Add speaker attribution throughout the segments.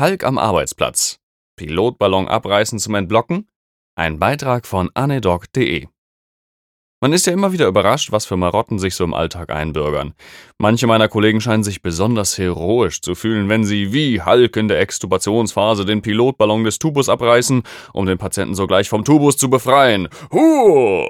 Speaker 1: Hulk am Arbeitsplatz. Pilotballon abreißen zum Entblocken? Ein Beitrag von anedoc.de. Man ist ja immer wieder überrascht, was für Marotten sich so im Alltag einbürgern. Manche meiner Kollegen scheinen sich besonders heroisch zu fühlen, wenn sie wie Hulk in der Extubationsphase den Pilotballon des Tubus abreißen, um den Patienten sogleich vom Tubus zu befreien. Huh!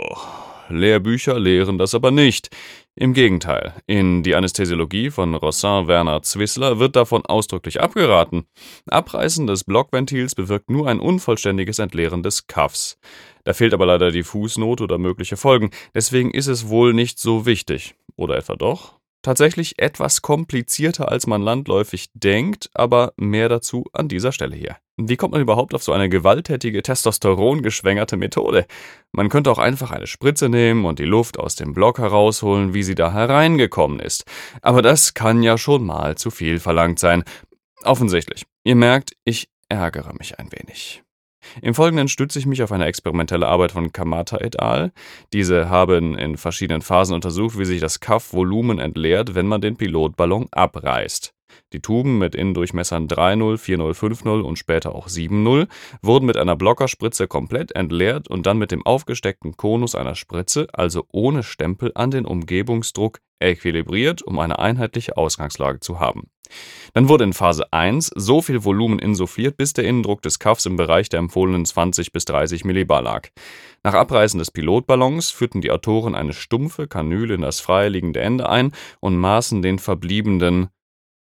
Speaker 1: Lehrbücher lehren das aber nicht. Im Gegenteil, in Die Anästhesiologie von Rossin Werner Zwissler wird davon ausdrücklich abgeraten. Abreißen des Blockventils bewirkt nur ein unvollständiges Entleeren des Kaffs. Da fehlt aber leider die Fußnote oder mögliche Folgen, deswegen ist es wohl nicht so wichtig. Oder etwa doch? Tatsächlich etwas komplizierter, als man landläufig denkt, aber mehr dazu an dieser Stelle hier. Wie kommt man überhaupt auf so eine gewalttätige, testosterongeschwängerte Methode? Man könnte auch einfach eine Spritze nehmen und die Luft aus dem Block herausholen, wie sie da hereingekommen ist. Aber das kann ja schon mal zu viel verlangt sein. Offensichtlich. Ihr merkt, ich ärgere mich ein wenig. Im Folgenden stütze ich mich auf eine experimentelle Arbeit von Kamata et al. Diese haben in verschiedenen Phasen untersucht, wie sich das Kaff-Volumen entleert, wenn man den Pilotballon abreißt. Die Tuben mit Innendurchmessern 3,0, 4,0, 5,0 und später auch 7,0 wurden mit einer Blockerspritze komplett entleert und dann mit dem aufgesteckten Konus einer Spritze, also ohne Stempel, an den Umgebungsdruck equilibriert, um eine einheitliche Ausgangslage zu haben. Dann wurde in Phase 1 so viel Volumen insuffliert, bis der Innendruck des Kaffs im Bereich der empfohlenen 20 bis 30 Millibar lag. Nach Abreißen des Pilotballons führten die Autoren eine stumpfe Kanüle in das freiliegende Ende ein und maßen den verbliebenen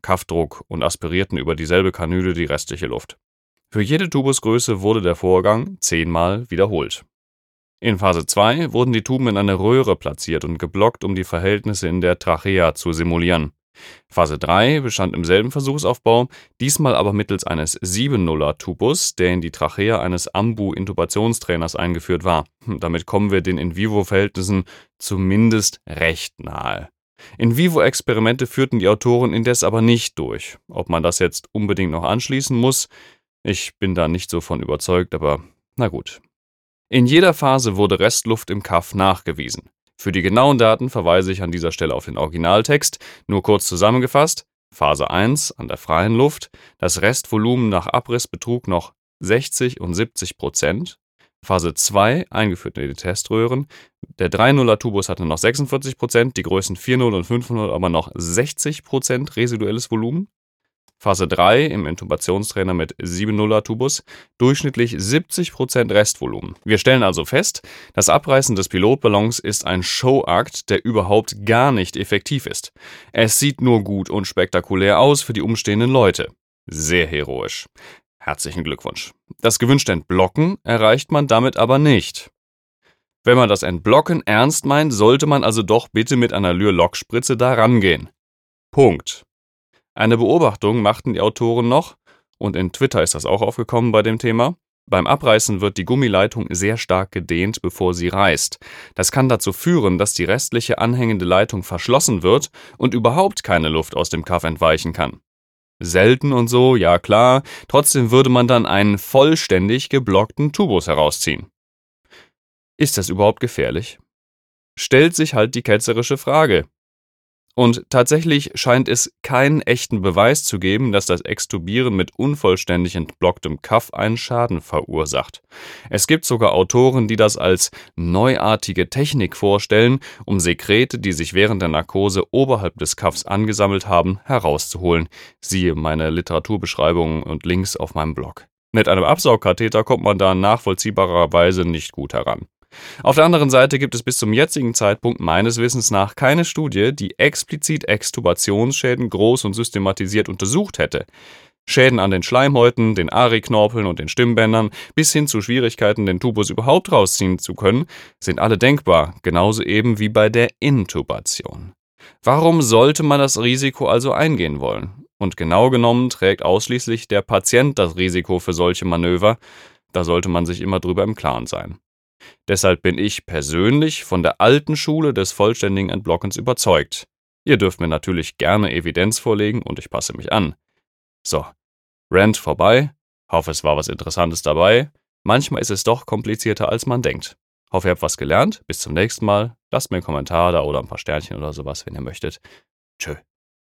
Speaker 1: Kaffdruck und aspirierten über dieselbe Kanüle die restliche Luft. Für jede Tubusgröße wurde der Vorgang zehnmal wiederholt. In Phase 2 wurden die Tuben in eine Röhre platziert und geblockt, um die Verhältnisse in der Trachea zu simulieren. Phase 3 bestand im selben Versuchsaufbau, diesmal aber mittels eines 7-0er Tubus, der in die Trachea eines Ambu-Intubationstrainers eingeführt war. Hm, damit kommen wir den In-vivo-Verhältnissen zumindest recht nahe. In-vivo-Experimente führten die Autoren indes aber nicht durch. Ob man das jetzt unbedingt noch anschließen muss, ich bin da nicht so von überzeugt, aber na gut. In jeder Phase wurde Restluft im Kaff nachgewiesen. Für die genauen Daten verweise ich an dieser Stelle auf den Originaltext. Nur kurz zusammengefasst: Phase 1 an der freien Luft, das Restvolumen nach Abriss betrug noch 60 und 70 Prozent. Phase 2 eingeführt in die Teströhren. Der 3.0er Tubus hatte noch 46 Prozent, die Größen 4.0 und 5.0 aber noch 60 Prozent residuelles Volumen. Phase 3 im Intubationstrainer mit 7,0er Tubus, durchschnittlich 70% Restvolumen. Wir stellen also fest, das Abreißen des Pilotballons ist ein Showakt, der überhaupt gar nicht effektiv ist. Es sieht nur gut und spektakulär aus für die umstehenden Leute. Sehr heroisch. Herzlichen Glückwunsch. Das gewünschte Entblocken erreicht man damit aber nicht. Wenn man das Entblocken ernst meint, sollte man also doch bitte mit einer Lyr-Lockspritze da rangehen. Punkt. Eine Beobachtung machten die Autoren noch, und in Twitter ist das auch aufgekommen bei dem Thema. Beim Abreißen wird die Gummileitung sehr stark gedehnt, bevor sie reißt. Das kann dazu führen, dass die restliche anhängende Leitung verschlossen wird und überhaupt keine Luft aus dem Kaff entweichen kann. Selten und so, ja klar, trotzdem würde man dann einen vollständig geblockten Tubus herausziehen. Ist das überhaupt gefährlich? Stellt sich halt die ketzerische Frage. Und tatsächlich scheint es keinen echten Beweis zu geben, dass das Extubieren mit unvollständig entblocktem Kaff einen Schaden verursacht. Es gibt sogar Autoren, die das als neuartige Technik vorstellen, um Sekrete, die sich während der Narkose oberhalb des Kaffs angesammelt haben, herauszuholen. Siehe meine Literaturbeschreibungen und Links auf meinem Blog. Mit einem Absaugkatheter kommt man da nachvollziehbarerweise nicht gut heran. Auf der anderen Seite gibt es bis zum jetzigen Zeitpunkt meines Wissens nach keine Studie, die explizit Extubationsschäden groß und systematisiert untersucht hätte. Schäden an den Schleimhäuten, den Ari-Knorpeln und den Stimmbändern bis hin zu Schwierigkeiten, den Tubus überhaupt rausziehen zu können, sind alle denkbar, genauso eben wie bei der Intubation. Warum sollte man das Risiko also eingehen wollen? Und genau genommen trägt ausschließlich der Patient das Risiko für solche Manöver, da sollte man sich immer drüber im Klaren sein. Deshalb bin ich persönlich von der alten Schule des vollständigen Entblockens überzeugt. Ihr dürft mir natürlich gerne Evidenz vorlegen und ich passe mich an. So, Rant vorbei. Hoffe, es war was Interessantes dabei. Manchmal ist es doch komplizierter, als man denkt. Hoffe, ihr habt was gelernt. Bis zum nächsten Mal. Lasst mir einen Kommentar da oder ein paar Sternchen oder sowas, wenn ihr möchtet. Tschö.